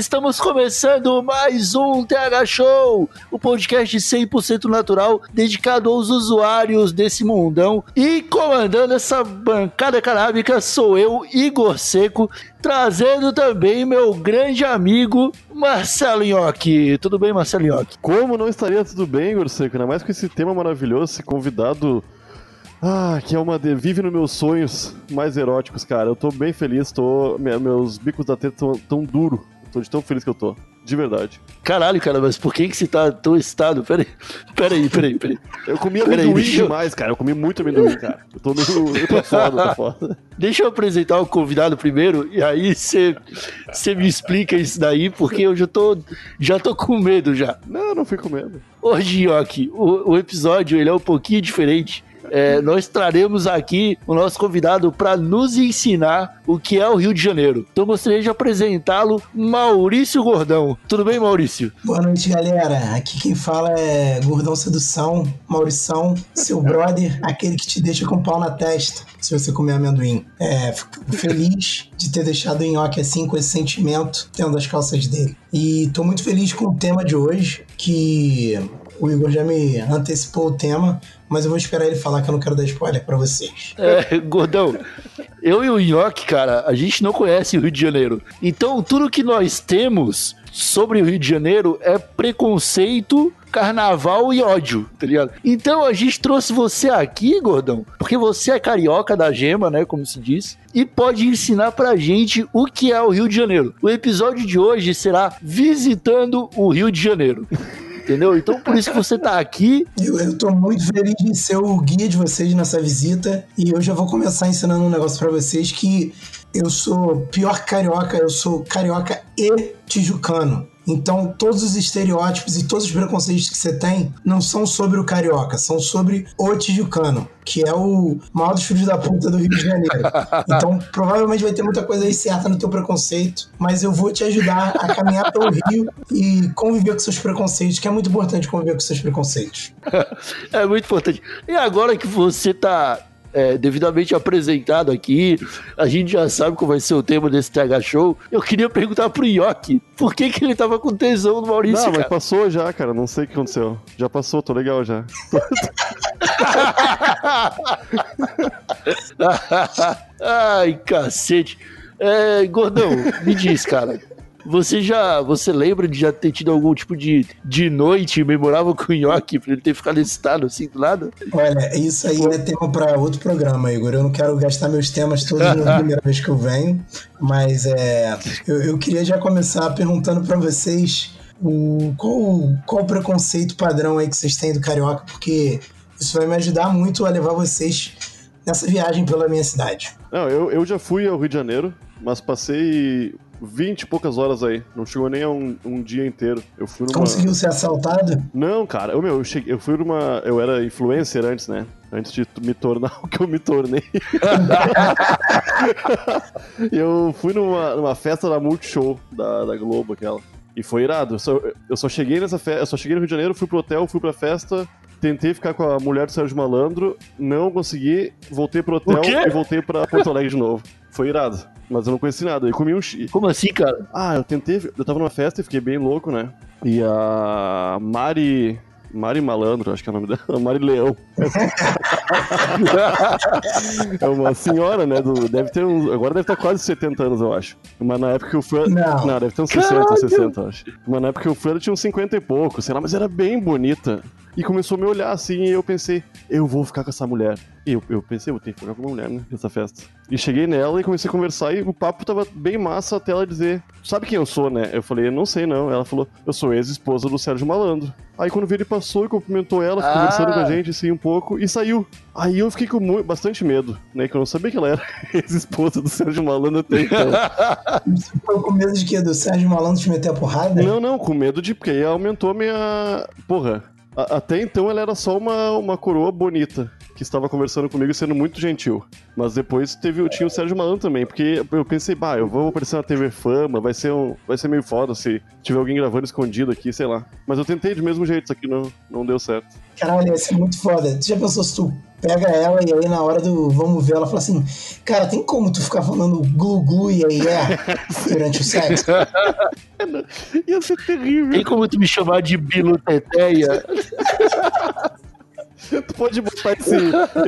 Estamos começando mais um TH Show, o podcast 100% natural dedicado aos usuários desse mundão. E comandando essa bancada canábica sou eu, Igor Seco, trazendo também meu grande amigo Marcelo Nhoque. Tudo bem, Marcelo Nhoque? Como não estaria tudo bem, Igor Seco? Ainda mais com esse tema maravilhoso, esse convidado. Ah, que é uma. De... Vive nos meus sonhos mais eróticos, cara. Eu tô bem feliz, tô. me- Meus bicos da teta tão, tão duro. Tô de tão feliz que eu tô. De verdade. Caralho, cara, mas por que que você tá tão excitado? Peraí, peraí, peraí, peraí. Eu comi amendoim eu- demais, cara. Eu comi muito amendoim, cara. Eu tô meio. Eu tô foda, tô foda. Deixa eu apresentar o convidado primeiro e aí você me explica isso daí, porque eu já tô, já tô com medo já. Não, não fui com medo. Hoje, Yoki, o, o episódio ele é um pouquinho diferente. É, nós traremos aqui o nosso convidado para nos ensinar o que é o Rio de Janeiro. Então gostaria de apresentá-lo, Maurício Gordão. Tudo bem, Maurício? Boa noite, galera. Aqui quem fala é Gordão Sedução, Maurição, seu brother, aquele que te deixa com o pau na testa se você comer amendoim. É, fico feliz de ter deixado o nhoque assim, com esse sentimento, tendo as calças dele. E tô muito feliz com o tema de hoje, que o Igor já me antecipou o tema, mas eu vou esperar ele falar que eu não quero dar spoiler pra vocês. É, Gordão, eu e o Nhoque, cara, a gente não conhece o Rio de Janeiro. Então, tudo que nós temos sobre o Rio de Janeiro é preconceito, carnaval e ódio, tá ligado? Então, a gente trouxe você aqui, Gordão, porque você é carioca da gema, né, como se diz, e pode ensinar pra gente o que é o Rio de Janeiro. O episódio de hoje será visitando o Rio de Janeiro. Entendeu? Então, por isso que você tá aqui Eu, eu tô muito feliz de ser o guia de vocês nessa visita e eu já vou começar ensinando um negócio pra vocês que eu sou pior carioca, eu sou carioca e tijucano. Então, todos os estereótipos e todos os preconceitos que você tem não são sobre o carioca, são sobre o tijucano, que é o maior dos filhos da puta do Rio de Janeiro. Então, provavelmente vai ter muita coisa aí certa no teu preconceito, mas eu vou te ajudar a caminhar pelo Rio e conviver com seus preconceitos, que é muito importante conviver com seus preconceitos. É muito importante. E agora que você tá é, devidamente apresentado aqui, a gente já sabe qual vai ser o tema desse TH Show. Eu queria perguntar pro Yoki por que, que ele tava com tesão no Maurício, Não, mas cara. passou já, cara. Não sei o que aconteceu. Já passou, tô legal já. Ai, cacete. É, Gordão, me diz, cara. Você já. Você lembra de já ter tido algum tipo de, de noite memorável com o Yoki pra ele ter ficado excitado assim do nada? Olha, isso aí é tema para outro programa, Igor. Eu não quero gastar meus temas todos na primeira vez que eu venho, mas é, eu, eu queria já começar perguntando para vocês o, qual, qual o preconceito padrão aí que vocês têm do carioca, porque isso vai me ajudar muito a levar vocês nessa viagem pela minha cidade. Não, eu, eu já fui ao Rio de Janeiro, mas passei 20 e poucas horas aí. Não chegou nem a um, um dia inteiro. Eu fui numa. Conseguiu ser assaltado? Não, cara, eu, meu, eu, cheguei, eu fui numa. Eu era influencer antes, né? Antes de me tornar o que eu me tornei. E eu fui numa, numa festa da Multishow da, da Globo, aquela. E foi irado. Eu só, eu só cheguei nessa festa. Eu só cheguei no Rio de Janeiro, fui pro hotel, fui pra festa. Tentei ficar com a mulher do Sérgio Malandro, não consegui, voltei pro hotel e voltei pra Porto Alegre de novo. Foi irado. Mas eu não conheci nada. E comi um chi. Como assim, cara? Ah, eu tentei. Eu tava numa festa e fiquei bem louco, né? E a Mari. Mari Malandro, acho que é o nome dela. Mari Leão. É uma senhora, né? Do, deve ter uns. Agora deve estar quase 70 anos, eu acho. Mas na época que eu fui. Não. Não, deve ter uns 60, 60, eu acho. Mas na época que eu fui, ela tinha uns 50 e pouco, sei lá, mas era bem bonita. E começou a me olhar assim, e eu pensei, eu vou ficar com essa mulher. E eu, eu pensei, vou ter que ficar com uma mulher, né, nessa festa. E cheguei nela e comecei a conversar e o papo tava bem massa até ela dizer, sabe quem eu sou, né? Eu falei, não sei não. Ela falou, eu sou ex-esposa do Sérgio Malandro. Aí quando vi ele passou e cumprimentou ela, Ah. conversando com a gente assim um pouco, e saiu. Aí eu fiquei com bastante medo, né? Que eu não sabia que ela era ex-esposa do Sérgio Malandro até então. Você ficou com medo de quê? Do Sérgio Malandro te meter a porrada? Não, não, com medo de. Porque aí aumentou a minha. Porra. a- até então ela era só uma, uma coroa bonita. Que estava conversando comigo e sendo muito gentil. Mas depois teve, tinha o Sérgio Malandro também. Porque eu pensei, bah, eu vou aparecer na TV Fama, vai ser, um, vai ser meio foda se tiver alguém gravando escondido aqui, sei lá. Mas eu tentei de mesmo jeito, isso aqui não, não deu certo. Caralho, ia ser muito foda. Tu já pensou se tu pega ela e aí na hora do vamos ver, ela fala assim: Cara, tem como tu ficar falando glu-glu e aí é durante o sexo? Ia ser terrível. Tem como tu me chamar de Bilo Teteia? Tu pode botar esse,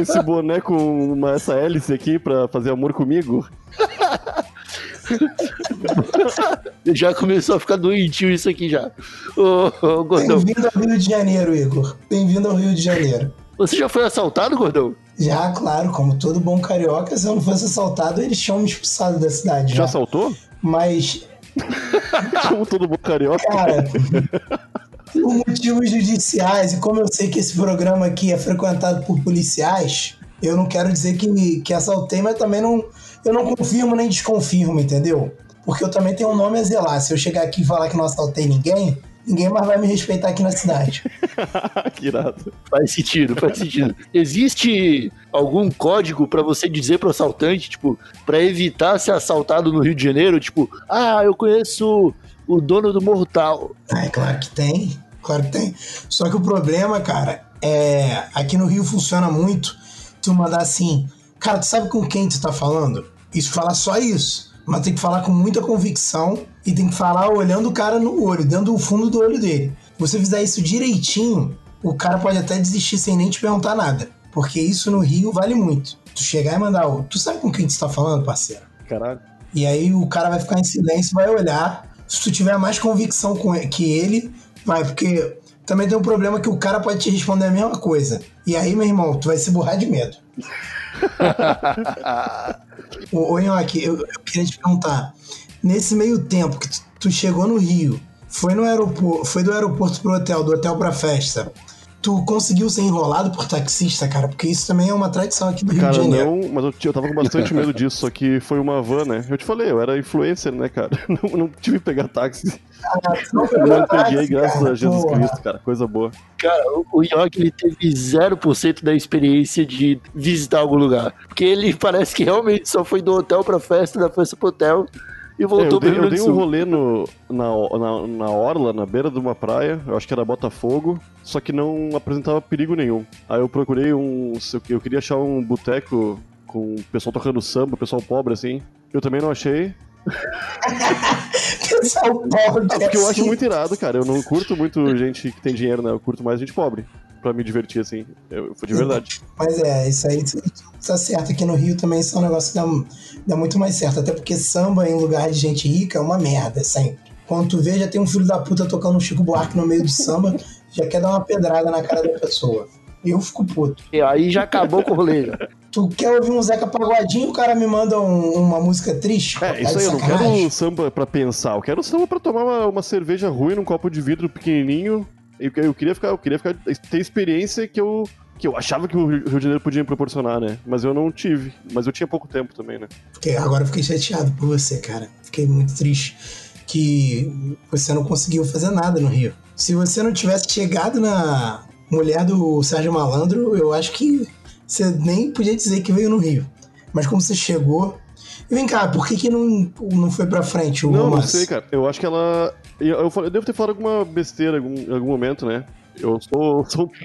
esse boné com uma, essa hélice aqui pra fazer amor comigo? Já começou a ficar doentio isso aqui já. Ô, ô, Gordão, Bem-vindo ao Rio de Janeiro, Igor. Bem-vindo ao Rio de Janeiro. você já foi assaltado, Gordão? Já, claro, como todo bom carioca, se eu não fosse assaltado, eles tinham me expulsado da cidade. Já Já, assaltou? Mas, Como todo bom carioca. cara, por motivos judiciais, e como eu sei que esse programa aqui é frequentado por policiais, eu não quero dizer que, que assaltei, mas também não. Eu não confirmo nem desconfirmo, entendeu? Porque eu também tenho um nome a zelar. Se eu chegar aqui e falar que não assaltei ninguém, ninguém mais vai me respeitar aqui na cidade. que irado. Faz sentido, faz sentido. Existe algum código pra você dizer pro assaltante, tipo, pra evitar ser assaltado no Rio de Janeiro? Tipo, ah, eu conheço o dono do morro tal. Ah, é claro que tem. Claro que tem. Só que o problema, cara, é. Aqui no Rio funciona muito. Tu mandar assim, cara, tu sabe com quem tu tá falando? Isso fala só isso. Mas tem que falar com muita convicção e tem que falar olhando o cara no olho, dentro do fundo do olho dele. Se você fizer isso direitinho, o cara pode até desistir sem nem te perguntar nada. Porque isso no Rio vale muito. Tu chegar e mandar, "Ô, tu sabe com quem tu tá falando, parceiro? Caralho. E aí o cara vai ficar em silêncio, vai olhar. Se tu tiver mais convicção com ele- que ele, vai, porque também tem um problema que o cara pode te responder a mesma coisa. E aí, meu irmão, tu vai se borrar de medo. Ô, ô Nhoque, eu, eu queria te perguntar. Nesse meio tempo que tu, tu chegou no Rio, foi no aeroporto, foi do aeroporto pro hotel, do hotel pra festa. Tu conseguiu ser enrolado por taxista, cara? Porque isso também é uma tradição aqui do Rio de Cara, Janeiro. não, mas eu, eu tava com bastante medo disso, só que foi uma van, né? Eu te falei, eu era influencer, né, cara? Não, não tive que pegar táxi. Ah, não não peguei, graças cara, a Jesus porra. Cristo, cara. Coisa boa. Cara, o- o York ele teve 0% da experiência de visitar algum lugar. Porque ele parece que realmente só foi do hotel pra festa, da festa pro hotel e É, voltou eu, pro dei, eu dei um rolê no, na, na, na orla, na beira de uma praia, eu acho que era Botafogo, só que não apresentava perigo nenhum. Aí eu procurei um. Eu eu queria achar um boteco com o pessoal tocando samba, pessoal pobre assim. Eu também não achei. Pessoal pobre. Ah, porque eu acho assim. muito irado, cara. Eu não curto muito gente que tem dinheiro, né? Eu curto mais gente pobre. Pra me divertir, assim. Eu, foi de verdade. Mas é, isso aí tá certo. Aqui no Rio também isso é um negócio que dá, dá muito mais certo. Até porque samba em lugar de gente rica é uma merda, sempre. Quando tu vê, já tem um filho da puta tocando um Chico Buarque no meio do samba, já quer dar uma pedrada na cara da pessoa. Eu fico puto. E aí já acabou com o rolê. Tu quer ouvir um Zeca Pagodinho, o cara me manda um- uma música triste? É, isso aí, eu não quero samba pra pensar. Eu quero samba pra tomar uma, uma cerveja ruim num copo de vidro pequenininho. Eu, eu queria ficar, eu queria ficar, ter experiência que eu, que eu achava que o Rio de Janeiro podia me proporcionar, né? Mas eu não tive. Mas eu tinha pouco tempo também, né? Fiquei- agora eu fiquei chateado por você, cara. Fiquei muito triste que você não conseguiu fazer nada no Rio. Se você não tivesse chegado na mulher do Sérgio Malandro, eu acho que você nem podia dizer que veio no Rio. Mas como você chegou. E vem cá, por que, que não, não foi pra frente o Não, não sei, cara. Eu acho que ela. Eu, eu, falei- eu devo ter falado alguma besteira em algum, em algum momento, né? Eu sou. sou...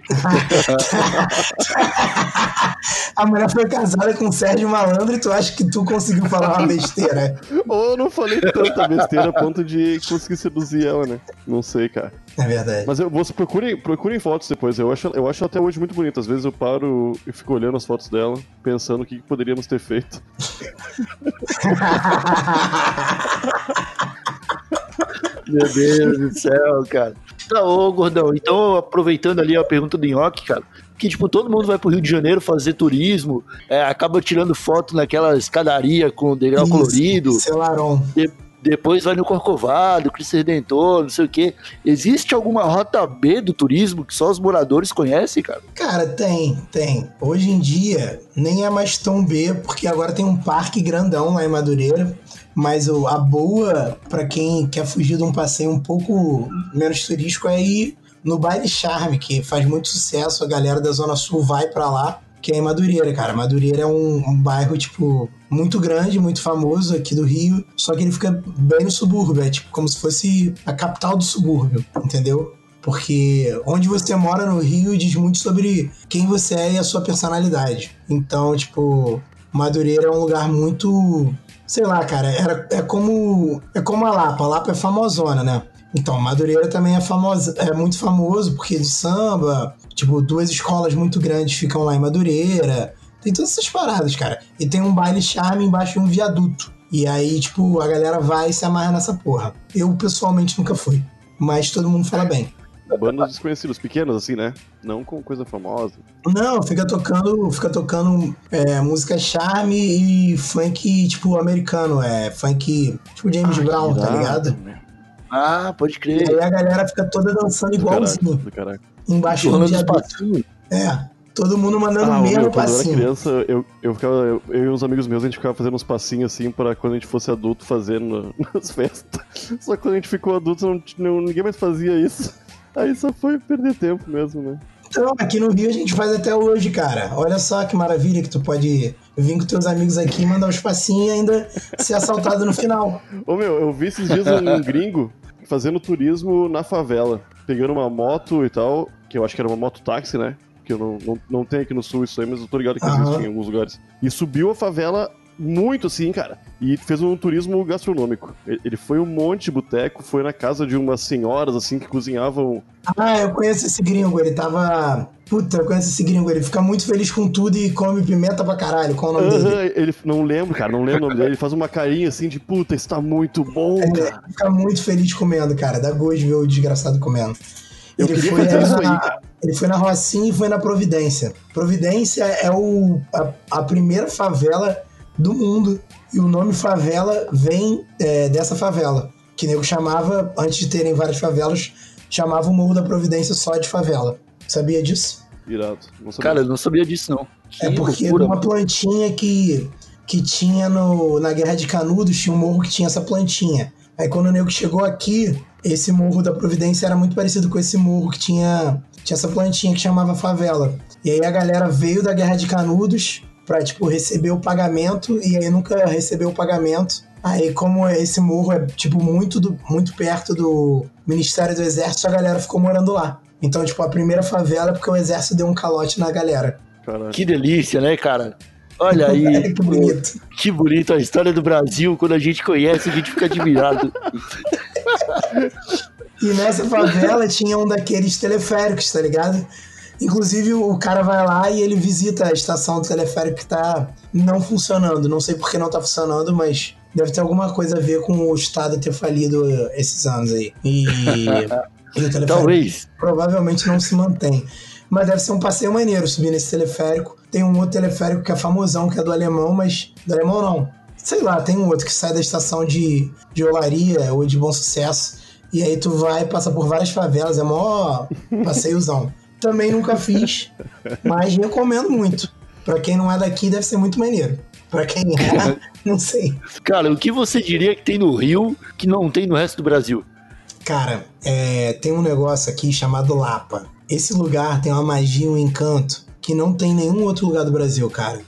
A mulher foi casada com o Sérgio Malandro e tu acha que tu conseguiu falar uma besteira? Ou eu não falei tanta besteira a ponto de conseguir seduzir ela, né? Não sei, cara. É verdade. Mas eu, você procurem, procurem fotos depois. Eu acho, eu acho até hoje muito bonita. Às vezes eu paro e fico olhando as fotos dela, pensando o que que poderíamos ter feito. Meu Deus do céu, cara. Tá, ô, gordão, então aproveitando ali a pergunta do Nhoque, cara, que tipo, todo mundo vai pro Rio de Janeiro fazer turismo, é, acaba tirando foto naquela escadaria com degrau Isso, colorido, Celaron. de- depois vai no Corcovado, Cristo Redentor, não sei o quê. Existe alguma rota B do turismo que só os moradores conhecem, cara? Cara, tem, tem. Hoje em dia, nem é mais tão B, porque agora tem um parque grandão lá em Madureira. Mas a boa, pra quem quer fugir de um passeio um pouco menos turístico, é ir no Baile Charme, que faz muito sucesso. A galera da Zona Sul vai pra lá, que é em Madureira, cara. Madureira é um, um bairro, tipo, muito grande, muito famoso aqui do Rio. Só que ele fica bem no subúrbio. É tipo como se fosse a capital do subúrbio, entendeu? Porque onde você mora no Rio diz muito sobre quem você é e a sua personalidade. Então, tipo, Madureira é um lugar muito. Sei lá, cara, era, é como. É como a Lapa. A Lapa é famosona, né? Então, Madureira também é famosa, é muito famoso porque de samba, tipo, duas escolas muito grandes ficam lá em Madureira. Tem todas essas paradas, cara. E tem um baile charme embaixo de um viaduto. E aí, tipo, a galera vai e se amarra nessa porra. Eu, pessoalmente, nunca fui. Mas todo mundo fala bem. Bandas desconhecidos, pequenos assim, né? Não com coisa famosa. Não, fica tocando, fica tocando é, música charme e funk, tipo, americano. É funk, tipo James Brown, tá ligado? Ah, pode E crer. aí a galera fica toda dançando Do caraca, igualzinho. do caraca. Embaixo do passinhos. É, todo mundo mandando Ah, o mesmo meu, quando eu era passinho. criança, eu, eu, ficava, eu, eu e uns amigos meus, a gente ficava fazendo uns passinhos assim pra quando a gente fosse adulto fazer no- nas festas. Só que quando a gente ficou adulto, não, não- ninguém mais fazia isso. Aí só foi perder tempo mesmo, né? Então, aqui no Rio a gente faz até hoje, cara. Olha só que maravilha que tu pode vir com teus amigos aqui, mandar os passinhos e ainda ser assaltado no final. Ô meu, eu vi esses dias um gringo fazendo turismo na favela, pegando uma moto e tal, que eu acho que era uma moto táxi, né? Que eu não, não, não tenho aqui no sul isso aí, mas eu tô ligado que Aham. existe em alguns lugares. E subiu a favela muito assim, cara. E fez um turismo gastronômico. Ele ele foi um monte de boteco, foi na casa de umas senhoras assim que cozinhavam. Ah, eu conheço esse gringo, ele tava. Puta, eu conheço esse gringo, ele fica muito feliz com tudo e come pimenta pra caralho. Qual o nome dele? Aham, ele não lembro, cara, não lembro o nome dele. Ele faz uma carinha assim de puta, isso tá muito bom, Ele cara. fica muito feliz comendo, cara. Dá gosto de ver o desgraçado comendo. Eu queria fazer isso aí, cara. Ele foi na Rocinha e foi na Providência. Providência é o, a, a primeira favela do mundo. E o nome favela vem é, dessa favela. Que nego chamava, antes de terem várias favelas, chamava o Morro da Providência só de favela. Sabia disso? Irado. Não sabia. Cara, eu não sabia disso, não. Que É porque loucura, uma mano. plantinha que, que tinha no, na Guerra de Canudos, tinha um morro que tinha essa plantinha. Aí quando o nego chegou aqui, esse morro da Providência era muito parecido com esse morro que tinha, tinha essa plantinha que chamava favela. E aí a galera veio da Guerra de Canudos pra, tipo, receber o pagamento, e aí nunca recebeu o pagamento. Aí, como esse morro é, tipo, muito, do, muito perto do Ministério do Exército, a galera ficou morando lá. Então, tipo, a primeira favela é porque o exército deu um calote na galera. Caralho. Que delícia, né, cara? Olha aí, que bonito. que bonito a história do Brasil. Quando a gente conhece, a gente fica admirado. E nessa favela tinha um daqueles teleféricos, tá ligado? Inclusive o cara vai lá e ele visita a estação do teleférico que tá não funcionando. Não sei por que não tá funcionando, mas deve ter alguma coisa a ver com o Estado ter falido esses anos aí. E, e o teleférico Talvez. provavelmente não se mantém. Mas deve ser um passeio maneiro subir nesse teleférico. Tem um outro teleférico que é famosão, que é do alemão, mas. Do alemão não. Sei lá, tem um outro que sai da estação de, de Olaria ou de Bom Sucesso. E aí tu vai, passa por várias favelas, é mó passeiozão. Também nunca fiz, mas recomendo muito. Pra quem não é daqui, deve ser muito maneiro. Pra quem é, não sei. Cara, o que você diria que tem no Rio que não tem no resto do Brasil? Cara, é, tem um negócio aqui chamado Lapa. Esse lugar tem uma magia, um encanto que não tem em nenhum outro lugar do Brasil, cara.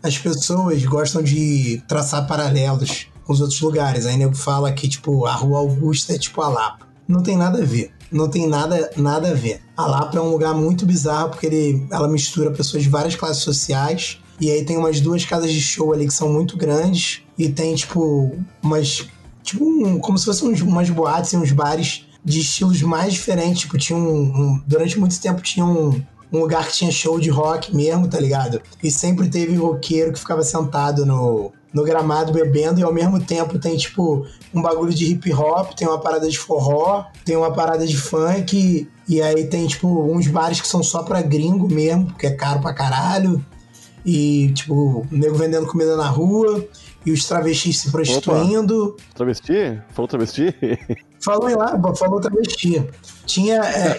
As pessoas gostam de traçar paralelos com os outros lugares. Aí nego fala que, tipo, a Rua Augusta é tipo a Lapa. Não tem nada a ver. Não tem nada, nada a ver. A Lapa é um lugar muito bizarro porque ele, ela mistura pessoas de várias classes sociais. E aí tem umas duas casas de show ali que são muito grandes. E tem, tipo, umas tipo um, como se fossem umas boates e uns bares de estilos mais diferentes. Tipo, tinha um, um- durante muito tempo tinha um, um lugar que tinha show de rock mesmo, tá ligado? E sempre teve roqueiro que ficava sentado no, no gramado bebendo e ao mesmo tempo tem, tipo, um bagulho de hip hop, tem uma parada de forró, tem uma parada de funk, e aí tem, tipo, uns bares que são só pra gringo mesmo, porque é caro pra caralho. E, tipo, nego vendendo comida na rua, e os travestis se prostituindo. Travesti? Falou travesti? Falou lá, falou travesti. Tinha. é,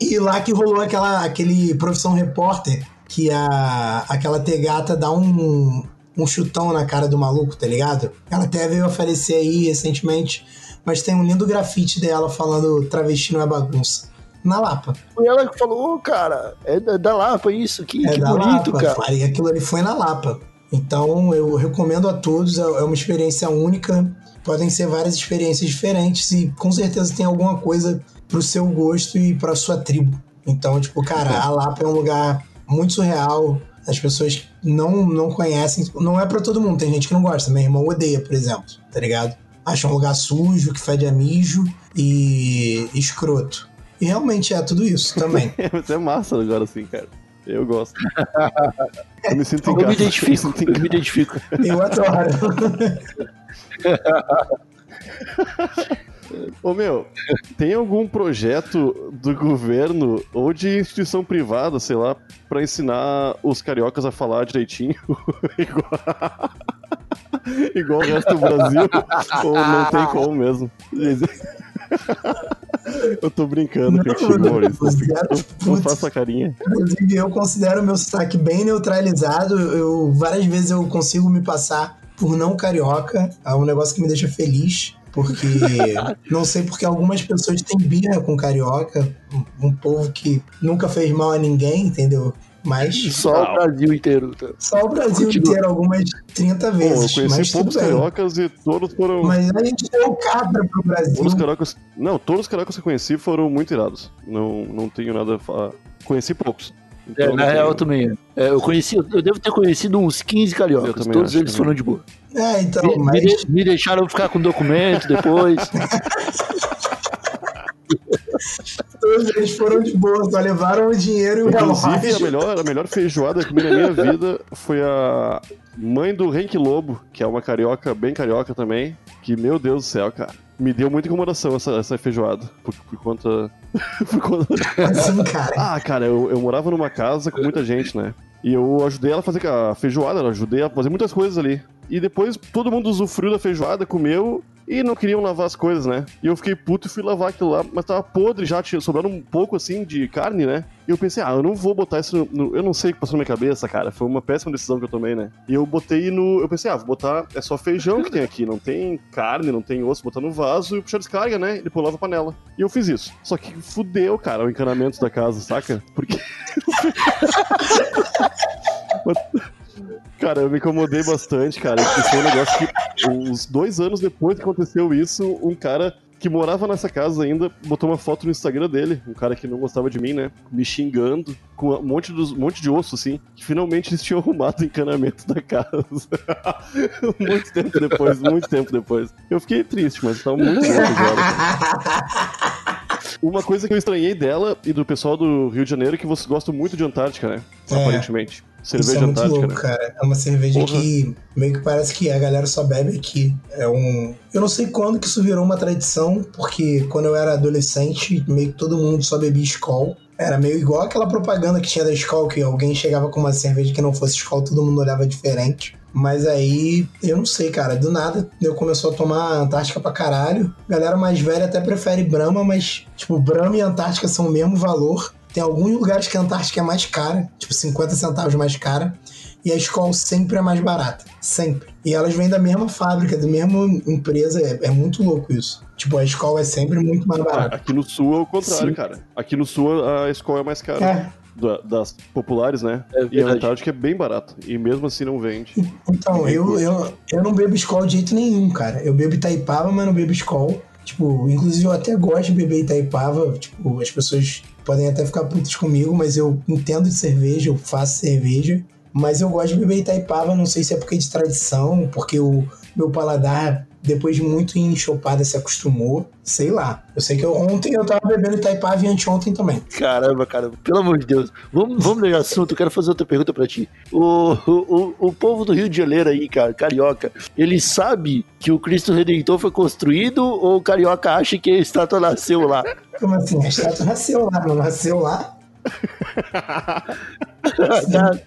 e, e lá que rolou aquela, aquele profissão repórter, que a, aquela tegata dá um, um chutão na cara do maluco, tá ligado? Ela até veio aparecer aí recentemente, mas tem um lindo grafite dela falando travesti não é bagunça. Na Lapa. Foi ela falou, "Ô, cara, é da, da Lapa isso, que, É que bonito, Lapa, cara. E aquilo ali foi na Lapa. Então eu recomendo a todos, é é uma experiência única. Podem ser várias experiências diferentes e com certeza tem alguma coisa pro seu gosto e pra sua tribo. Então, tipo, cara, a Lapa é um lugar muito surreal. As pessoas não, não conhecem. Não é pra todo mundo, tem gente que não gosta. Meu irmão odeia, por exemplo, tá ligado? Acha um lugar sujo, que fede a mijo e escroto. E realmente é tudo isso também. Mas é massa agora assim, cara. Eu gosto. Eu me sinto em Eu me casa. identifico, me eu me identifico. Eu adoro. Ô meu, tem algum projeto do governo ou de instituição privada, sei lá, pra ensinar os cariocas a falar direitinho? igual... igual o resto do Brasil? ou não tem como mesmo? Eu tô brincando Não, contigo, Maurício. Não, não- faça carinha. Inclusive, eu considero o meu sotaque bem neutralizado. Eu, várias vezes eu consigo me passar por não carioca. É um negócio que me deixa feliz. Porque não sei porque algumas pessoas têm birra com carioca. Um, um povo que nunca fez mal a ninguém, entendeu? Mas Só o Brasil inteiro. tá? só o Brasil Continua. inteiro, algumas 30 Pô, eu vezes. conheci mas poucos cariocas e todos foram. Mas a gente deu cabra pro Brasil. Todos os cariocas. Não, todos os cariocas que eu conheci foram muito irados. Não, não tenho nada a falar. Conheci poucos. Então É, na real eu também. É, eu conheci, eu devo ter conhecido uns 15 Eu cariocas. também Todos eles também. foram de boa. É, então, Me, mas. me deixaram ficar com documento depois. Todos eles foram de boa, só levaram o dinheiro e o Inclusive, a melhor, a melhor feijoada que eu comi na minha vida foi a mãe do Henk Lobo, que é uma carioca, bem carioca também. Que, meu Deus do céu, cara. Me deu muita incomodação essa, essa feijoada. Por, por conta. por conta. Assim, cara. Ah, cara, eu, eu morava numa casa com muita gente, né? E eu ajudei ela a fazer a feijoada, eu ajudei ela a fazer muitas coisas ali. E depois todo mundo usufruiu da feijoada, comeu e não queriam lavar as coisas, né? E eu fiquei puto e fui lavar aquilo lá, mas tava podre já, tinha sobrado um pouco assim de carne, né? E eu pensei, ah, eu não vou botar isso no. eu não sei o que passou na minha cabeça, cara. Foi uma péssima decisão que eu tomei, né? E eu botei no. Eu pensei, ah, vou botar. É só feijão que tem aqui, não tem carne, não tem osso, botar no vaso e puxar descarga, né? E depois lava a panela. E eu fiz isso. Só que fudeu, cara, o encanamento da casa, saca? Porque. Cara, eu me incomodei bastante, cara. Isso foi um negócio que, uns dois anos depois que aconteceu isso, um cara que morava nessa casa ainda botou uma foto no Instagram dele, um cara que não gostava de mim, né? Me xingando, com um monte, dos, um monte de osso, assim, que finalmente eles tinham arrumado o encanamento da casa. muito tempo depois, muito tempo depois. Eu fiquei triste, mas tava muito louco agora. Uma coisa que eu estranhei dela e do pessoal do Rio de Janeiro é que vocês gostam muito de Antártica, né? É. Aparentemente. Isso Cerveja é muito Antártica, louco, né? cara. É uma cerveja Porra. que meio que parece que a galera só bebe aqui. É um. Eu não sei quando que isso virou uma tradição, porque quando eu era adolescente, meio que todo mundo só bebia Skol. Era meio igual aquela propaganda que tinha da Skol, que alguém chegava com uma cerveja que não fosse Skol, todo mundo olhava diferente. Mas aí, eu não sei, cara. Do nada, eu começou a tomar Antártica pra caralho. Galera mais velha até prefere Brahma, mas, tipo, Brahma e Antártica são o mesmo valor. Tem alguns lugares que a Antártica é mais cara, tipo 50 centavos mais cara, e a Skol sempre é mais barata. Sempre. E elas vêm da mesma fábrica, da mesma empresa, é, é muito louco isso. Tipo, a Skol é sempre muito mais Ah, barata. aqui no sul é o contrário, Sim. cara. Aqui no sul a escola é mais cara. É, da- das populares, né? É e a. Antártica é bem barata. E mesmo assim não vende. então, eu, eu, eu não bebo Skol de jeito nenhum, cara. Eu bebo Itaipava, mas não bebo Skol. Tipo, inclusive eu até gosto de beber Itaipava. Tipo, as pessoas podem até ficar putas comigo, mas eu entendo de cerveja, eu faço cerveja. Mas eu gosto de beber Itaipava, não sei se é porque é de tradição, porque o meu paladar depois de muito enxopada se acostumou. Sei lá. Eu sei que eu- ontem eu tava bebendo Itaipava e anteontem também. Caramba, cara, pelo amor de Deus. Vamos, vamos mudar de assunto, eu quero fazer outra pergunta pra ti. O, o, o povo do Rio de Janeiro aí, cara, carioca, ele sabe que o Cristo Redentor foi construído ou o carioca acha que a estátua nasceu lá? Como assim? A estátua nasceu lá, não nasceu lá? tá,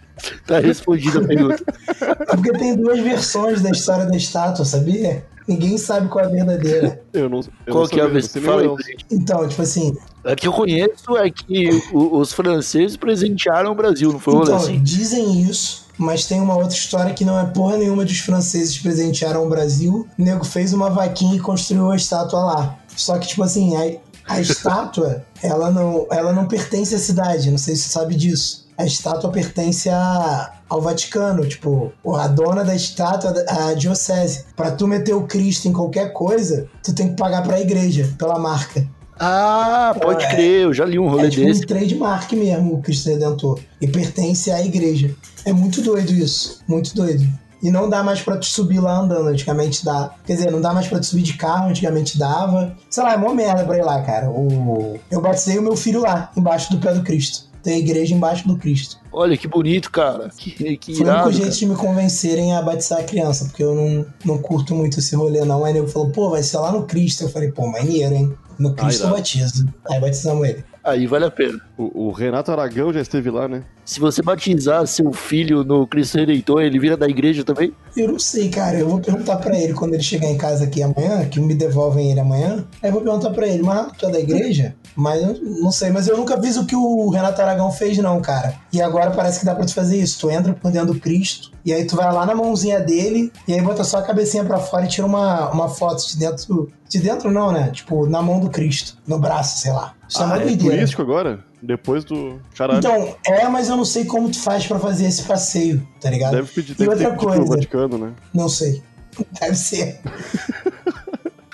tá respondida a pergunta. É porque tem duas versões da história da estátua, sabia? Ninguém sabe qual é a verdadeira. Eu não. Eu Qual não que é a gente. Então, tipo assim, A que eu conheço é que os franceses presentearam o Brasil, não foi Então, assim? dizem isso, mas tem uma outra história que não é porra nenhuma dos franceses presentearam o Brasil. O nego fez uma vaquinha e construiu a estátua lá. Só que, tipo assim, a, a estátua, ela não, ela não pertence à cidade, não sei se você sabe disso. A estátua pertence a, ao Vaticano, tipo, a dona da estátua, a diocese. Pra tu meter o Cristo em qualquer coisa, tu tem que pagar pra igreja, pela marca. Ah, pode É. crer, eu já li um rolê É tipo desse. um trademark mesmo, o Cristo Redentor. E pertence à igreja. É muito doido isso. Muito doido. E não dá mais pra tu subir lá andando. Antigamente dá. Quer dizer, não dá mais pra tu subir de carro. Antigamente dava. Sei lá, é mó merda pra ir lá, cara. O... Eu batizei o meu filho lá, embaixo do pé do Cristo. Tem a igreja embaixo do Cristo. Olha que bonito, cara. Que, que Foi o único jeito cara. de me convencerem a batizar a criança, porque eu não, não curto muito esse rolê, não. Aí nego falou, pô, vai ser lá no Cristo. Eu falei, pô, maneiro, hein? No Cristo eu irado. batizo. Aí batizamos ele. Aí vale a pena. O, o Renato Aragão já esteve lá, né? Se você batizar seu filho no Cristo Redentor, ele vira da igreja também? Eu não sei, cara. Eu vou perguntar pra ele quando ele chegar em casa aqui amanhã, que me devolvem ele amanhã. Aí eu vou perguntar pra ele, mas tu é da igreja? Mas eu não sei, mas eu nunca fiz o que o Renato Aragão fez, não, cara. E agora parece que dá pra tu fazer isso. Tu entra por dentro do Cristo, e aí tu vai lá na mãozinha dele, e aí bota só a cabecinha pra fora e tira uma, uma foto de dentro. De dentro não, né? Tipo, na mão do Cristo, no braço, sei lá. Isso é Ah, é doideira. turístico agora? Depois do. Caralho. Então, é, mas eu não sei como tu faz pra fazer esse passeio, tá ligado? deve pedir e deve outra ter que pedir pro coisa, Vaticano, né? Não sei. Deve ser.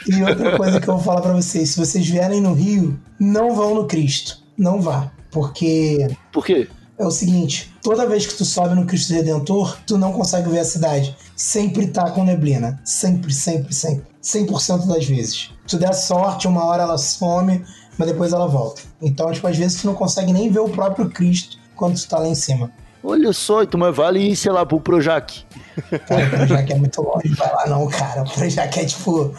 e outra coisa que eu vou falar pra vocês: se vocês vierem no Rio, não vão no Cristo. Não vá. Porque Por quê? é o seguinte: toda vez que tu sobe no Cristo Redentor, tu não consegue ver a cidade. Sempre tá com neblina. Sempre, sempre, sempre. 100% das vezes. Se tu der sorte, uma hora ela some, mas depois ela volta. Então, tipo, às vezes tu não consegue nem ver o próprio Cristo quando tu tá lá em cima. Olha só, então mas vale ir, sei lá, pro Projac. Cara, o Projac é muito longe, vai lá não, cara. O Projac é tipo. O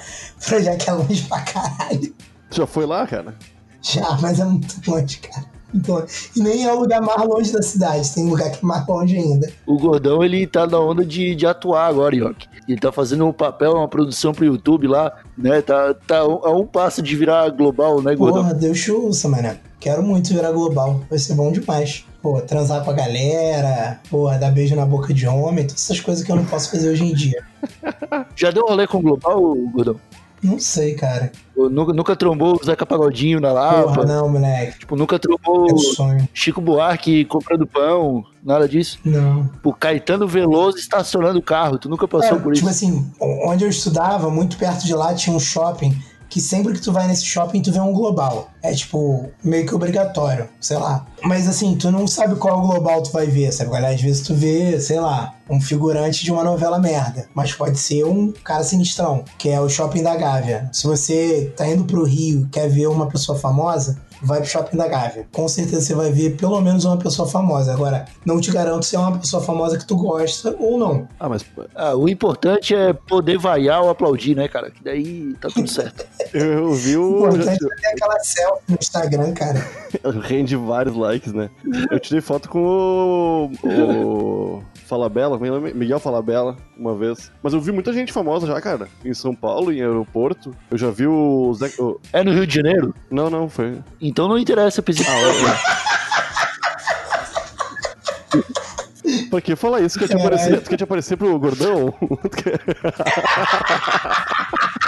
Projac é longe pra caralho. Tu já foi lá, cara? Já, mas é muito longe, cara. Longe. E nem é o lugar mais longe da cidade, tem lugar que é mais longe ainda. O Gordão, ele tá na onda de, de atuar agora, York. Ele tá fazendo um papel, uma produção pro YouTube lá, né? Tá, tá a um passo de virar global, né, Gordão? Porra, Deus te ouça, mané. Quero muito virar global. Vai ser bom demais. Pô, transar com a galera, porra, dar beijo na boca de homem, todas essas coisas que eu não posso fazer hoje em dia. Já deu um rolê com o global, Gordão? Não sei, cara. Nunca, nunca trombou o Zeca Pagodinho na Porra, Lapa? não, moleque. Tipo, nunca trombou É. Chico Buarque comprando pão, nada disso? Não. O Caetano Veloso estacionando o carro, tu nunca passou É, por tipo isso? assim, onde eu estudava, muito perto de lá tinha um shopping que sempre que tu vai nesse shopping tu vê um global. É tipo, meio que obrigatório, sei lá. Mas assim, tu não sabe qual global tu vai ver, sabe? Às vezes tu vê, sei lá, um figurante de uma novela merda. Mas pode ser um cara sinistrão, que é o shopping da Gávea. Se você tá indo pro Rio quer ver uma pessoa famosa, vai pro shopping da Gávea. Com certeza você vai ver pelo menos uma pessoa famosa. Agora, não te garanto se é uma pessoa famosa que tu gosta ou não. Ah, mas Ah, o importante é poder vaiar ou aplaudir, né, cara? Que daí tá tudo certo. eu, vi O o. importante é ter aquela selfie no Instagram, cara. Rende vários likes, né? Eu tirei foto com o. o Falabella? Miguel Falabella, uma vez. Mas eu vi muita gente famosa já, cara. Em São Paulo, em aeroporto. Eu já vi o. Zé, o- É no Rio de Janeiro? não, não, foi. Então não interessa pedir. Pra que falar isso? Tu quer te aparecer, tu quer te aparecer pro gordão?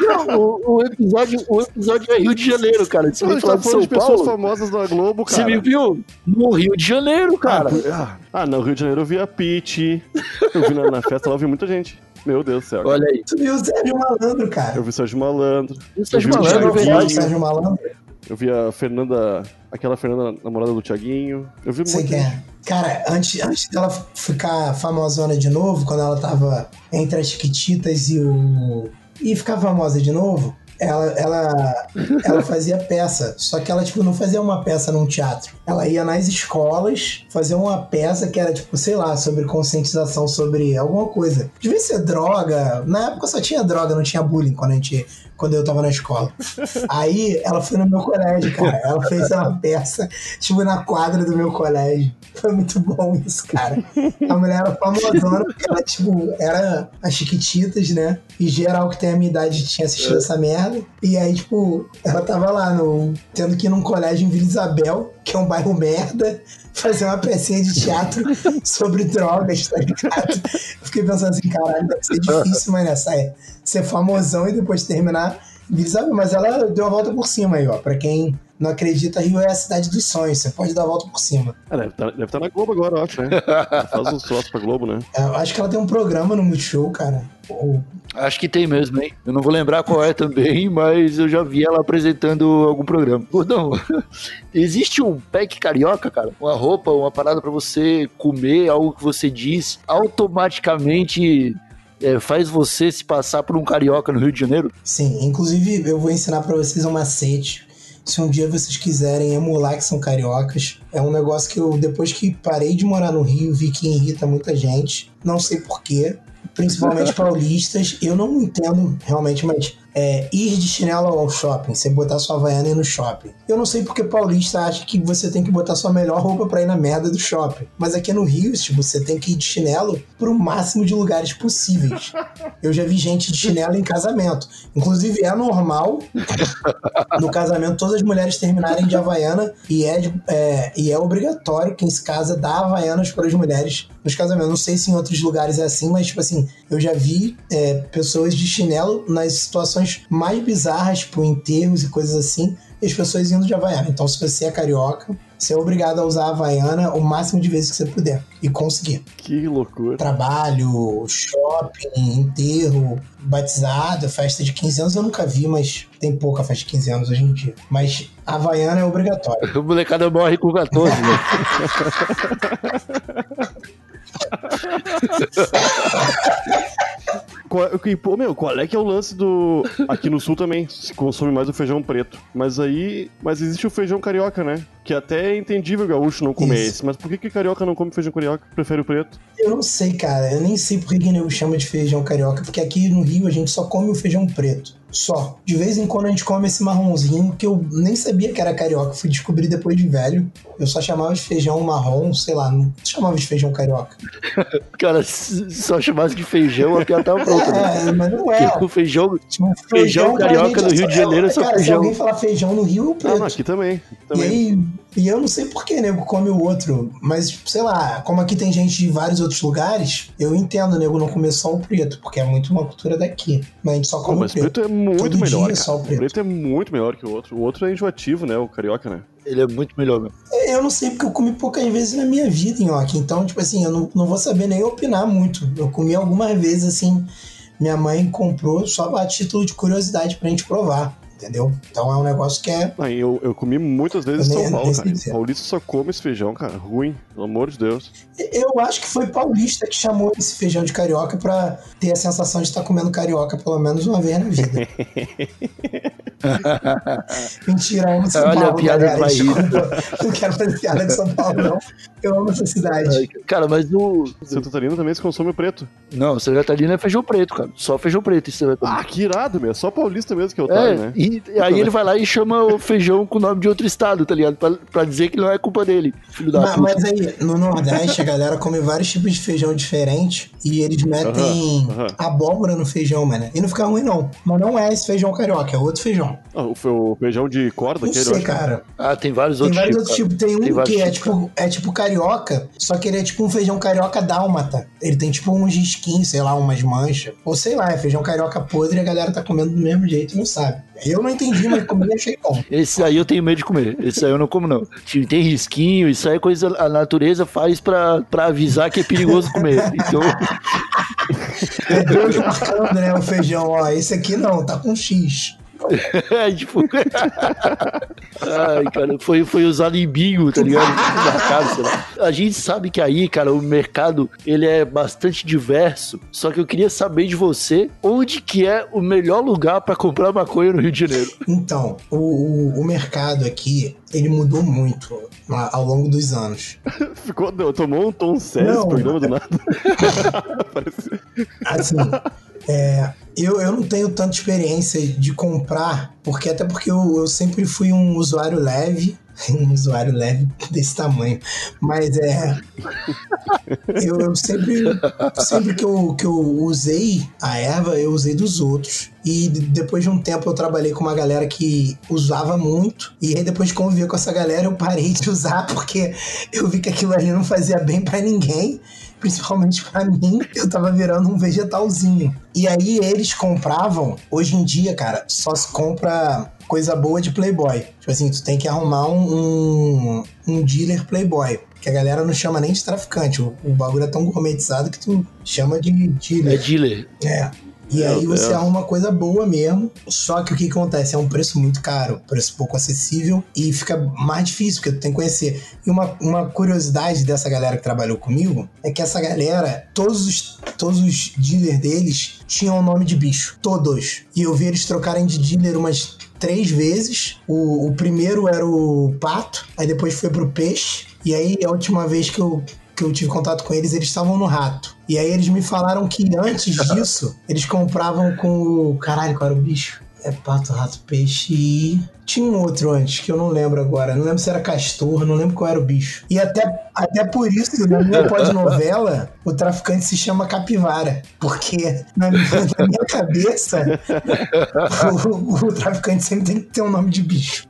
Não, o, o episódio, o episódio é Rio de Janeiro, cara. Você gente falar tá de São de pessoas Paulo? famosas da Globo, Você cara. me viu? No Rio de Janeiro, cara. Ah, ah, no Rio de Janeiro eu vi a Pete. Eu vi na, na festa lá, eu vi muita gente. Meu Deus do céu. Olha aí. Tu viu o Sérgio Malandro, cara. Eu vi o Sérgio Malandro. O Sérgio Eu vi o Malandro, é Thiaguinho. verdade. Sérgio Malandro, Eu vi a Fernanda. Aquela Fernanda namorada do Thiaguinho. Eu vi sei muita quem gente. é. Cara, antes, antes dela ficar famosona de novo, quando ela tava entre as Chiquititas e o. e ficar famosa de novo, ela, ela, ela fazia peça. Só que ela, tipo, não fazia uma peça num teatro. Ela ia nas escolas fazer uma peça que era, tipo, sei lá, sobre conscientização sobre alguma coisa. Devia ser droga. Na época só tinha droga, não tinha bullying quando a gente. Quando eu tava na escola. Aí ela foi no meu colégio, cara. Ela fez uma peça, tipo, na quadra do meu colégio. Foi muito bom isso, cara. A mulher era famosona, porque ela, tipo, era as Chiquititas, né? E geral que tem a minha idade tinha assistido essa merda. E aí, tipo, ela tava lá, no, tendo que ir num colégio em Vila Isabel, que é um bairro merda, fazer uma pecinha de teatro sobre drogas, tá ligado? Eu fiquei pensando assim, caralho, deve ser difícil, mas nessa é ser famosão e depois terminar Isabel. Mas ela deu a volta por cima aí, ó. Pra quem não acredita, Rio é a cidade dos sonhos. Você pode dar a volta por cima. Ah, deve estar deve tá na Globo agora, eu acho, né? Faz uns troços pra Globo, né? Eu acho que ela tem um programa no Multishow, cara. Ou- Acho que tem mesmo, hein? Eu não vou lembrar qual é também, mas eu já vi ela apresentando algum programa. Gordão, existe um pack carioca, cara? Uma roupa, uma parada pra você comer, algo que você diz, automaticamente é, faz você se passar por um carioca no Rio de Janeiro? Sim, inclusive eu vou ensinar pra vocês um macete. Se um dia vocês quiserem emular que são cariocas, é um negócio que eu, depois que parei de morar no Rio, vi que irrita muita gente. Não sei porquê, principalmente paulistas. Eu não entendo realmente, mas é, ir de chinelo ao shopping, você botar sua havaiana e ir no shopping. Eu não sei porque paulista acha que você tem que botar sua melhor roupa pra ir na merda do shopping. Mas aqui no Rio, tipo, você tem que ir de chinelo pro máximo de lugares possíveis. Eu já vi gente de chinelo em casamento. Inclusive, é normal no casamento todas as mulheres terminarem de havaiana e é, é- e é obrigatório quem se casa dar havaianas para as mulheres nos casamentos. Não sei se em outros lugares é assim, mas, tipo assim, eu já vi é, pessoas de chinelo nas situações mais bizarras, tipo enterros e coisas assim, e as pessoas indo de havaiana. Então, se você é carioca, você é obrigado a usar a havaiana o máximo de vezes que você puder e conseguir Que loucura. trabalho, shopping, enterro, batizado, festa de 15 anos eu nunca vi, mas tem pouca festa de 15 anos hoje em dia. Mas a Havaiana é obrigatória. O molecada morre com 14, né? Qual, é- pô, meu, qual é que é o lance do. Aqui no sul também se consome mais o feijão preto. Mas aí. Mas existe o feijão carioca, né? Que até é entendível o gaúcho não comer Isso. esse. Mas por que, que carioca não come feijão carioca? Prefere o preto? Eu não sei, cara. Eu nem sei por que que nego chama de feijão carioca, porque aqui no Rio a gente só come o feijão preto. Só. De vez em quando a gente come esse marronzinho, que eu nem sabia que era carioca. Fui descobrir depois de velho. Eu só chamava de feijão marrom, sei lá, não chamava de feijão carioca. Cara, se só chamasse de feijão, a piada tava pronta, né? É, mas não é. Porque o feijão, Feijão pra carioca gente no Rio de Janeiro é só cara, feijão. Se alguém falar feijão no Rio, é o Ah, preto. não, aqui também. Aqui E também. aí, e eu não sei por que nego come o outro, mas sei lá, como aqui tem gente de vários outros lugares, eu entendo o nego não comer só o preto, porque é muito uma cultura daqui. Mas a gente só Pô, come mas o preto. preto é muito Todo melhor. dia cara. só o o preto. preto é muito melhor que o outro. O outro é enjoativo, né? O carioca, né? ele é muito melhor, meu. Eu não sei porque eu comi poucas vezes na minha vida, nhoque. Então, tipo assim, eu não, não vou saber nem opinar muito. Eu comi algumas vezes, assim, minha mãe comprou só a título de curiosidade pra gente provar, entendeu? Então é um negócio que é. Ah, eu, eu comi muitas vezes em Eu São Paulo, cara. dizer. Paulista só come esse feijão, cara. Ruim, pelo amor de Deus. Eu acho que foi paulista que chamou esse feijão de carioca pra ter a sensação de estar comendo carioca pelo menos uma vez na vida. Mentira, eu amo São Olha a Paulo, piada galera. vai rir. Desculpa, não quero fazer piada de São Paulo, não. Eu amo essa cidade. Cara, mas o. Santa Catarina também se consome preto. Não, Santa Catarina é feijão preto, cara. Só feijão preto isso comer. Ah, que irado, meu. Só paulista mesmo que é otário, É, né? e e aí ele vai lá e chama o feijão com o nome de outro estado, tá ligado? Pra, pra dizer que não é culpa dele, filho da Ma- puta. Mas, aí, no Nordeste, a galera come vários tipos de feijão diferentes e eles metem abóbora no feijão, mano. E não fica ruim, não. Mas não é esse feijão carioca, é outro feijão. Ah, o, fe- o feijão de corda, Não sei, cara. Ah, tem vários Tem outros vários tipos. outros tipos. Tem um Tem que é tipos, tipo, é tipo carioca, só que ele é tipo um feijão carioca dálmata. Ele tem tipo uns risquinhos, sei lá, umas manchas. Ou sei lá, é feijão carioca podre e a galera tá comendo do mesmo jeito, não sabe. Eu não entendi, mas comi e achei bom. Esse aí eu tenho medo de comer. Esse aí eu não como, não. Tem risquinho, isso aí é coisa a natureza faz pra, pra avisar que é perigoso comer. Então, É Deus marcando, né, o feijão. Ó, esse aqui não, tá com X. É, tipo. Ai, cara, foi, foi usado em bingo, tá ligado? A gente sabe que aí, cara, o mercado ele é bastante diverso. Só que eu queria saber de você onde que é o melhor lugar pra comprar maconha no Rio de Janeiro. Então, o, o, o mercado aqui, ele mudou muito ao longo dos anos. Ficou, tomou um tom sério esse programa do nada. Assim, é, eu, eu não tenho tanta experiência de comprar, porque até porque eu, eu sempre fui um usuário leve, um usuário leve desse tamanho, mas é. Eu, eu sempre, sempre que, eu, que eu usei a erva, eu usei dos outros. E de- depois de um tempo eu trabalhei com uma galera que usava muito. E aí depois de conviver com essa galera, eu parei de usar porque eu vi que aquilo ali não fazia bem pra ninguém principalmente pra mim, eu tava virando um vegetalzinho. E aí eles compravam, hoje em dia, cara, só se compra coisa boa de Playboy. Tipo assim, tu tem que arrumar um, um, um dealer Playboy. Que a galera não chama nem de traficante. O, o bagulho é tão gourmetizado que tu chama de É dealer. dealer. É. E Meu aí você Deus. arruma coisa boa mesmo. Só que o que acontece? É um preço muito caro, preço pouco acessível e fica mais difícil, porque tu tem que conhecer. E uma, uma curiosidade dessa galera que trabalhou comigo é que essa galera, todos os, todos os dealers deles tinham o nome de bicho. Todos. E eu vi eles trocarem de dealer umas três vezes. O, o primeiro era o pato, aí depois foi pro peixe. E aí a última vez que eu, que eu tive contato com eles, eles estavam no rato. E aí eles me falaram que antes disso, eles compravam com o. Caralho, qual era o bicho? É pato, rato, peixe e. Tinha um outro antes, que eu não lembro agora. Não lembro se era castor, não lembro qual era o bicho. E até, até por isso, na minha pós-novela, o traficante se chama Capivara. Porque na minha, na minha cabeça, o, o traficante sempre tem que ter um nome de bicho.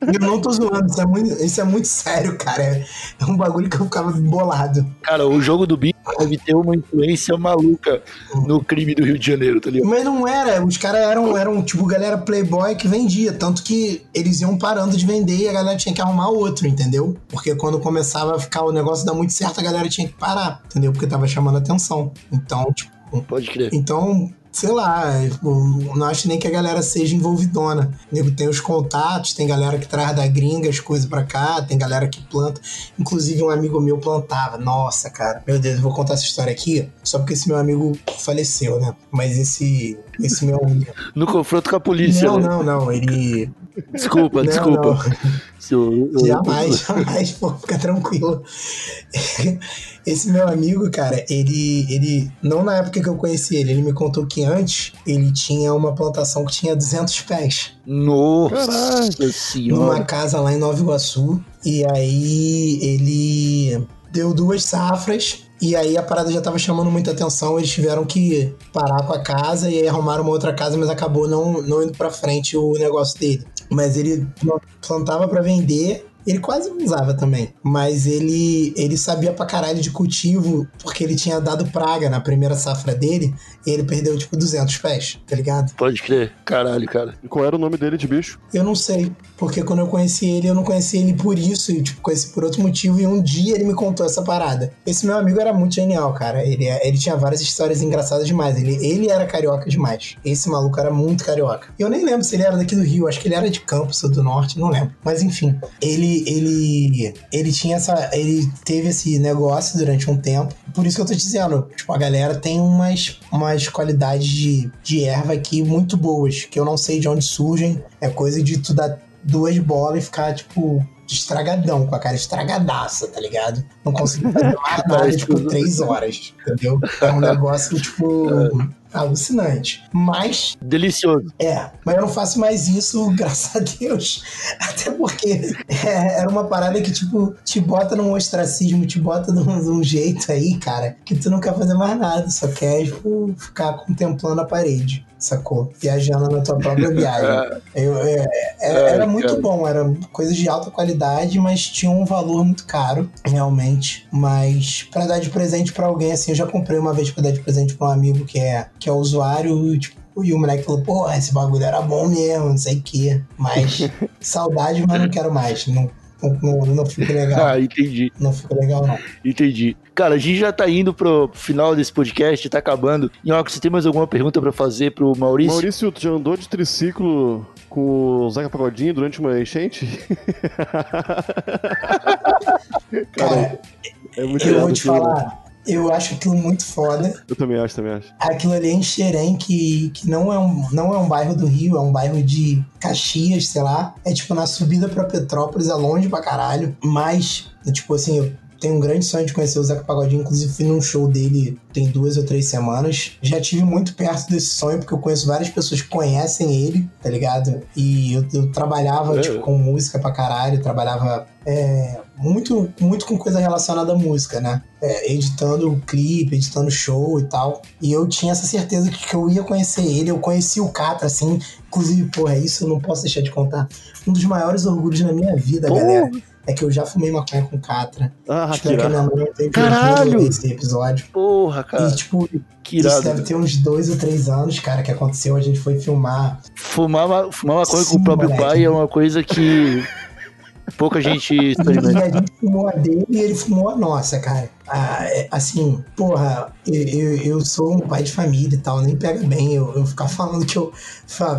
Eu não tô zoando, isso é muito, isso é muito sério, cara. É, um bagulho que eu ficava bolado. Cara, o jogo do bingo deve ter uma influência maluca no crime do Rio de Janeiro, tá ligado? Mas não era, os caras eram, eram tipo galera playboy que vendia, tanto que eles iam parando de vender e a galera tinha que arrumar outro, entendeu? Porque quando começava a ficar o negócio dar muito certo, a galera tinha que parar, entendeu? Porque tava chamando atenção. Então, tipo, Pode crer. então, sei lá, não acho nem que a galera seja envolvidona. Nego tem os contatos, tem galera que traz da gringa as coisas pra cá, tem galera que planta. Inclusive, um amigo meu plantava. Nossa, cara, meu Deus, eu vou contar essa história aqui só porque esse meu amigo faleceu, né? Mas esse, esse meu. No confronto com a polícia. Não, né? não, não, ele. Desculpa, Não, desculpa. não. Se eu- eu- Jamais, jamais, pô, fica tranquilo. Esse meu amigo, cara, ele, ele. Não na época que eu conheci ele, ele me contou que antes ele tinha uma plantação que tinha 200 pés. Nossa Numa senhora. casa lá em Nova Iguaçu. E aí ele deu duas safras. E aí a parada já tava chamando muita atenção. Eles tiveram que parar com a casa e aí arrumaram uma outra casa, mas acabou não, não indo pra frente o negócio dele. Mas ele plantava pra vender. Ele quase não usava também, mas ele ele sabia pra caralho de cultivo, porque ele tinha dado praga na primeira safra dele, e ele perdeu tipo 200 pés, tá ligado? Pode crer. Caralho, cara. E qual era o nome dele de bicho? Eu não sei, porque quando eu conheci ele, eu não conheci ele por isso, e tipo, conheci por outro motivo, e um dia ele me contou essa parada. Esse meu amigo era muito genial, cara. Ele, ele tinha várias histórias engraçadas demais. Ele, ele era carioca demais. Esse maluco era muito carioca. E eu nem lembro se ele era daqui do Rio, acho que ele era de Campos ou do Norte, não lembro. Mas enfim, ele ele ele tinha essa ele teve esse negócio durante um tempo. Por isso que eu tô dizendo, tipo, a galera tem umas umas qualidades de, de erva aqui muito boas, que eu não sei de onde surgem. É coisa de tu dar duas bolas e ficar, tipo, estragadão, com a cara estragadaça, tá ligado? Não consegui fazer mais nada, tipo, três horas, entendeu? É um negócio, tipo, alucinante. Mas Delicioso. é, mas eu não faço mais isso, graças a Deus. Até porque é, era uma parada que, tipo, te bota num ostracismo, te bota de um, de um jeito aí, cara, que tu não quer fazer mais nada, só quer, tipo, ficar contemplando a parede, sacou? Viajando na tua própria viagem. Eu, é, é, Ai, era muito bom, era coisas de alta qualidade, mas tinha um valor muito caro, realmente. Mas pra dar de presente pra alguém, assim, eu já comprei uma vez pra dar de presente pra um amigo que é, que é usuário, tipo, e o moleque falou, pô, esse bagulho era bom mesmo, não sei o quê. Mas saudade, mas não quero mais. Não, Não, não, não legal. Ah, entendi, Não fica legal, não. entendi. Cara, a gente já tá indo pro final desse podcast, tá acabando. Nhoque, você tem mais alguma pergunta pra fazer pro Maurício? Maurício, tu já andou de triciclo com o Zeca Pagodinho durante uma enchente? Cara, É muito eu vou te falar, eu acho aquilo muito foda. Eu também acho, também acho. Aquilo ali é em Xerém, que, que não, é um, não é um bairro do Rio, é um bairro de Caxias, sei lá. É tipo na subida pra Petrópolis, é longe pra caralho. Mas, tipo assim, eu tenho um grande sonho de conhecer o Zeca Pagodinho. Inclusive, fui num show dele tem duas ou três semanas. Já tive muito perto desse sonho, porque eu conheço várias pessoas que conhecem ele, tá ligado? E eu, eu trabalhava, É. tipo, com música pra caralho, trabalhava é, muito, muito com coisa relacionada à música, né? É, editando clipe, editando show e tal. E eu tinha essa certeza que, que eu ia conhecer ele. Eu conheci o Catra, assim. Inclusive, porra, isso eu não posso deixar de contar. Um dos maiores orgulhos na minha vida, Porra. galera, é que eu já fumei maconha com Catra. Ah, que Espero que a irado. minha mãe não tenha Caralho! esse episódio. Porra, cara, E, tipo, que isso irado. deve ter uns dois ou três anos, cara, que aconteceu. A gente foi filmar. Fumar, ma- fumar maconha com Sim, o próprio moleque. pai é uma coisa que pouca gente E experimenta. a gente fumou a dele e ele fumou a nossa, cara. Ah, é, assim, porra, eu, eu, eu sou um pai de família e tal, nem pega bem eu, eu ficar falando que eu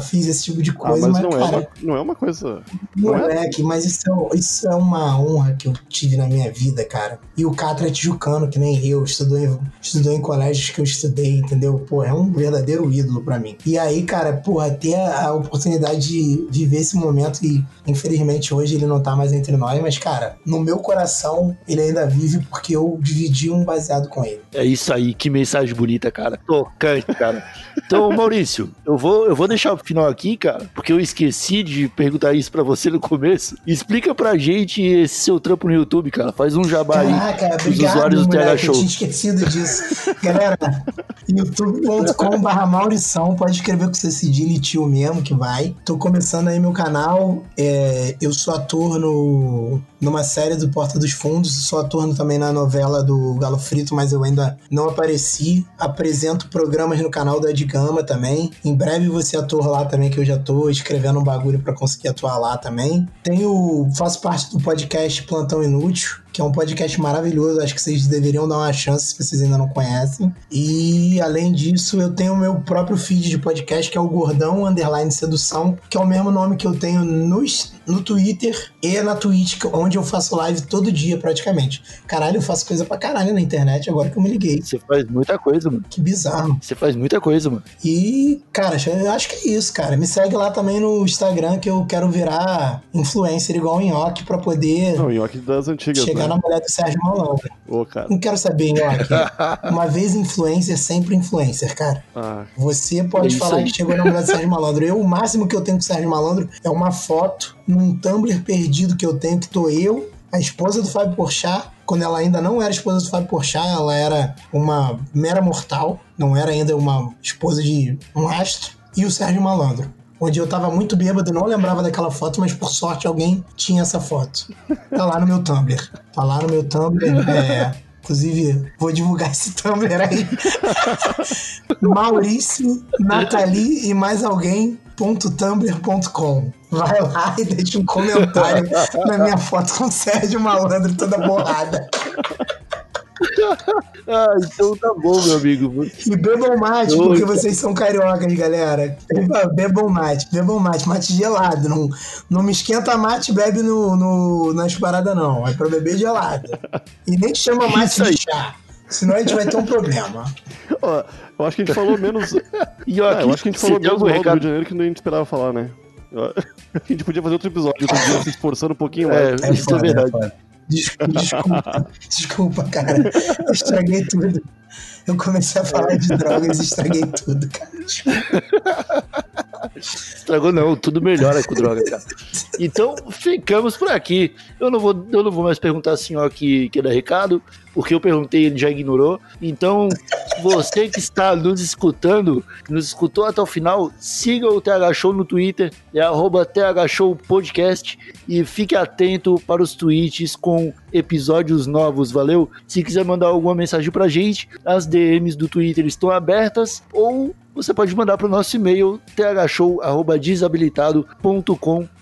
fiz esse tipo de Ah, coisa, mas mas, não é, cara, uma, não é uma coisa. não é? moleque, mas isso é, isso é uma honra que eu tive na minha vida, cara. E o Catra é tijucano, que nem eu, estudou em, estudou em colégios que eu estudei, entendeu? Pô, é um verdadeiro ídolo pra mim. E aí, cara, porra, ter a, a oportunidade de viver esse momento e, infelizmente, hoje ele não tá mais entre nós, mas, cara, no meu coração, ele ainda vive porque eu dividi um baseado com ele. É isso aí, que mensagem bonita, cara. Tocante, cara. Então, Maurício, eu vou, eu vou deixar o final aqui, cara, porque eu esqueci de perguntar isso pra você no começo. Explica pra gente esse seu trampo no YouTube, cara. Faz um jabá aí. Caraca, os obrigado, usuários do TH moleque, Show. eu tinha esquecido disso. Galera, youtube.com.br Maurição, pode escrever com esse cedilho e tio mesmo que vai. Tô começando aí meu canal, é, eu sou ator no, numa série do Porta dos Fundos, sou ator também na novela do Galo Frito, mas eu ainda não apareci. Apresento programas no canal da Edgama também. Em breve ser ator lá também, que eu já tô escrevendo um bagulho pra conseguir atuar lá também. Tenho, faço parte do podcast Plantão Inútil, que é um podcast maravilhoso. Acho que vocês deveriam dar uma chance se vocês ainda não conhecem. E além disso, eu tenho o meu próprio feed de podcast, que é o Gordão Underline Sedução, que é o mesmo nome que eu tenho no, no Twitter e na Twitch, que- onde eu faço live todo dia praticamente. Caralho, eu faço coisa pra caralho na internet agora que eu me liguei. Você faz muita coisa, mano. Que bizarro. Você faz muita coisa, mano. E, cara, eu acho que é isso, cara. Me segue lá também no Instagram que eu quero virar influencer igual o Nhoque pra poder Não, Nhoque das antigas, chegar né? na mulher do Sérgio Malandro. Ô, cara. Não quero saber, Nhoque. Uma vez influencer, sempre influencer, cara. Ah, Você É pode falar aí. que chegou na mulher do Sérgio Malandro. Eu, o máximo que eu tenho com o Sérgio Malandro é uma foto num Tumblr perdido que eu tenho, que tô eu, a esposa do Fábio Porchat, quando ela ainda não era esposa do Fábio Porchat, ela era uma mera mortal, não era ainda uma esposa de um astro, e o Sérgio Malandro. Onde eu tava muito bêbado, não lembrava daquela foto, mas por sorte alguém tinha essa foto. Tá lá no meu Tumblr. Tá lá no meu Tumblr. É, inclusive, vou divulgar esse Tumblr aí. Maurício, Nathalie e mais alguém. .tumblr.com Vai lá e deixa um comentário na minha foto com o Sérgio Malandro toda borrada. Ah, então tá bom, meu amigo. E bebam mate, Oi, porque vocês são cariocas, galera. Bebam mate, bebam mate, mate gelado. Não, não me esquenta mate, bebe no, no, nas paradas, não. É pra beber gelado. E nem chama mate de chá. Senão a gente vai ter um problema. ó, eu acho que a gente falou menos. E ó, Ah, eu acho que a gente falou menos mal do Rio recado? de Janeiro que a gente esperava falar, né? A gente podia fazer outro episódio, outro dia, se esforçando um pouquinho mais. É, isso é verdade. foda. Desculpa, desculpa, desculpa, cara. Eu estraguei tudo. Eu comecei a falar de drogas e estraguei tudo, cara. Estragou não, tudo melhora com droga, cara. Então, ficamos por aqui. Eu não vou, eu não vou mais perguntar assim, ó, que, que dá recado, porque eu perguntei ele já ignorou. Então, você que está nos escutando, que nos escutou até o final, siga o TH Show no Twitter, é arroba TH Show Podcast, e fique atento para os tweets com episódios novos, valeu? Se quiser mandar alguma mensagem pra gente, as DMs do Twitter estão abertas ou você pode mandar para o nosso e-mail thshow@desabilitado.com.br.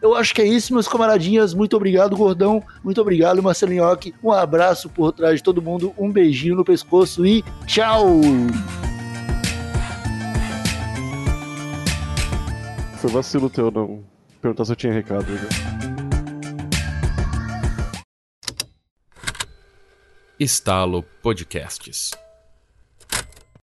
Eu acho que é isso, meus camaradinhas. Muito obrigado, Gordão. Muito obrigado, Marcelinhoque. Um abraço por trás de todo mundo, um beijinho no pescoço e tchau! Foi vacilo teu não perguntar se eu tinha recado. Já. Estalo Podcasts.